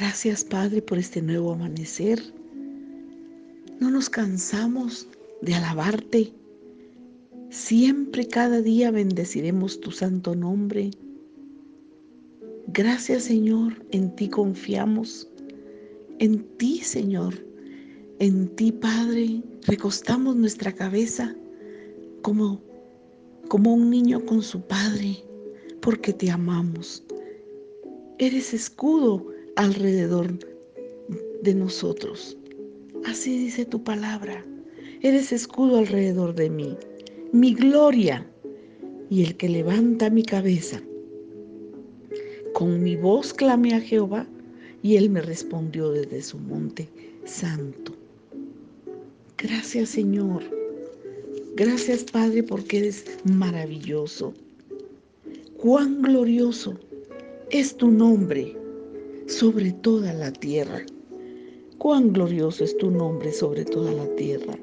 Gracias Padre por este nuevo amanecer. No nos cansamos de alabarte. Siempre, cada día bendeciremos tu santo nombre. Gracias Señor, en ti confiamos. En ti Señor, en ti Padre, recostamos nuestra cabeza como, como un niño con su Padre, porque te amamos. Eres escudo alrededor de nosotros. Así dice tu palabra. Eres escudo alrededor de mí, mi gloria y el que levanta mi cabeza. Con mi voz clamé a Jehová y él me respondió desde su monte santo. Gracias Señor. Gracias Padre porque eres maravilloso. Cuán glorioso es tu nombre sobre toda la tierra. Cuán glorioso es tu nombre sobre toda la tierra.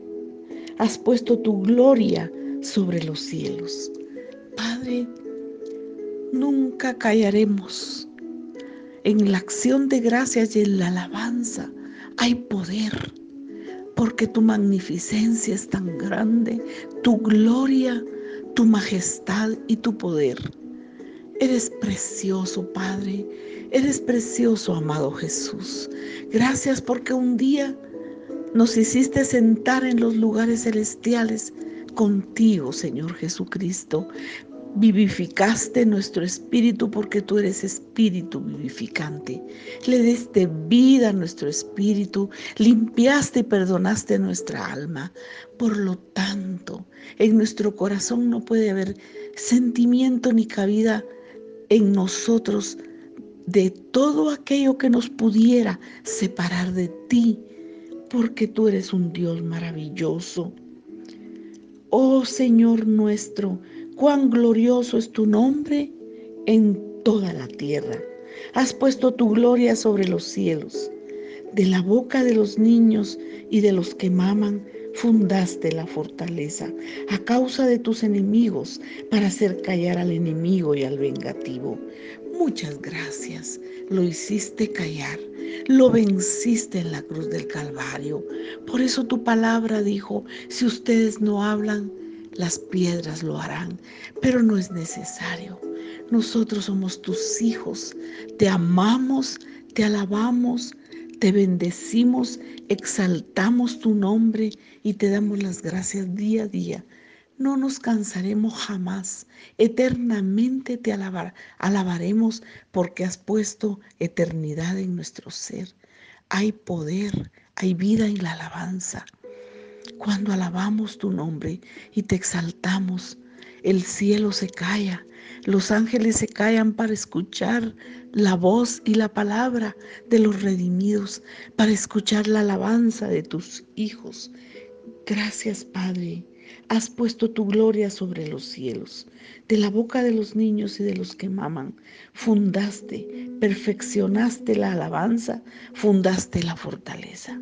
Has puesto tu gloria sobre los cielos. Padre, nunca callaremos. En la acción de gracias y en la alabanza hay poder, porque tu magnificencia es tan grande, tu gloria, tu majestad y tu poder. Eres precioso, Padre. Eres precioso, amado Jesús. Gracias porque un día nos hiciste sentar en los lugares celestiales contigo, Señor Jesucristo. Vivificaste nuestro espíritu porque tú eres espíritu vivificante. Le diste vida a nuestro espíritu, limpiaste y perdonaste nuestra alma. Por lo tanto, en nuestro corazón no puede haber sentimiento ni cabida en nosotros de todo aquello que nos pudiera separar de ti, porque tú eres un Dios maravilloso. Oh Señor nuestro, cuán glorioso es tu nombre en toda la tierra. Has puesto tu gloria sobre los cielos. De la boca de los niños y de los que maman, fundaste la fortaleza a causa de tus enemigos para hacer callar al enemigo y al vengativo. Muchas gracias, lo hiciste callar, lo venciste en la cruz del Calvario. Por eso tu palabra dijo, si ustedes no hablan, las piedras lo harán, pero no es necesario. Nosotros somos tus hijos, te amamos, te alabamos, te bendecimos, exaltamos tu nombre y te damos las gracias día a día. No nos cansaremos jamás. Eternamente te alabaremos porque has puesto eternidad en nuestro ser. Hay poder, hay vida en la alabanza. Cuando alabamos tu nombre y te exaltamos, el cielo se calla, los ángeles se callan para escuchar la voz y la palabra de los redimidos, para escuchar la alabanza de tus hijos. Gracias, Padre. Has puesto tu gloria sobre los cielos. De la boca de los niños y de los que maman, fundaste, perfeccionaste la alabanza, fundaste la fortaleza.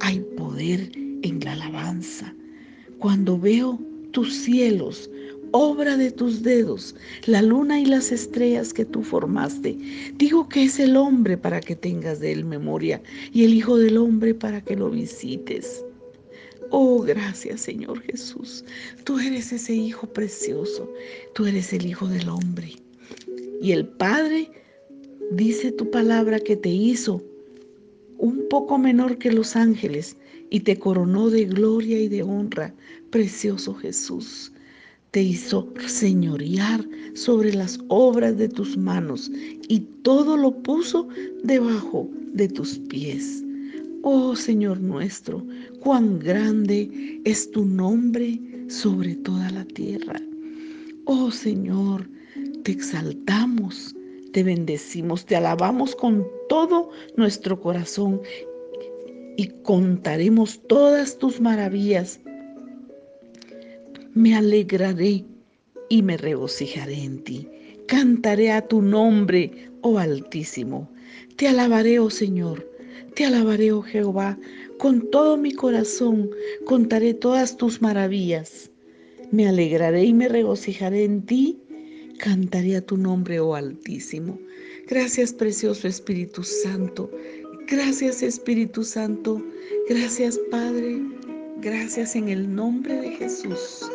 Hay poder en la alabanza. Cuando veo tus cielos, obra de tus dedos, la luna y las estrellas que tú formaste. Digo que es el hombre para que tengas de él memoria y el Hijo del Hombre para que lo visites. Oh, gracias Señor Jesús. Tú eres ese Hijo precioso. Tú eres el Hijo del Hombre. Y el Padre dice tu palabra que te hizo un poco menor que los ángeles y te coronó de gloria y de honra, precioso Jesús te hizo señorear sobre las obras de tus manos y todo lo puso debajo de tus pies. Oh Señor nuestro, cuán grande es tu nombre sobre toda la tierra. Oh Señor, te exaltamos, te bendecimos, te alabamos con todo nuestro corazón y contaremos todas tus maravillas me alegraré y me regocijaré en ti. Cantaré a tu nombre, oh Altísimo. Te alabaré, oh Señor. Te alabaré, oh Jehová, con todo mi corazón. Contaré todas tus maravillas. Me alegraré y me regocijaré en ti. Cantaré a tu nombre, oh Altísimo. Gracias, precioso Espíritu Santo. Gracias, Espíritu Santo. Gracias, Padre. Gracias en el nombre de Jesús.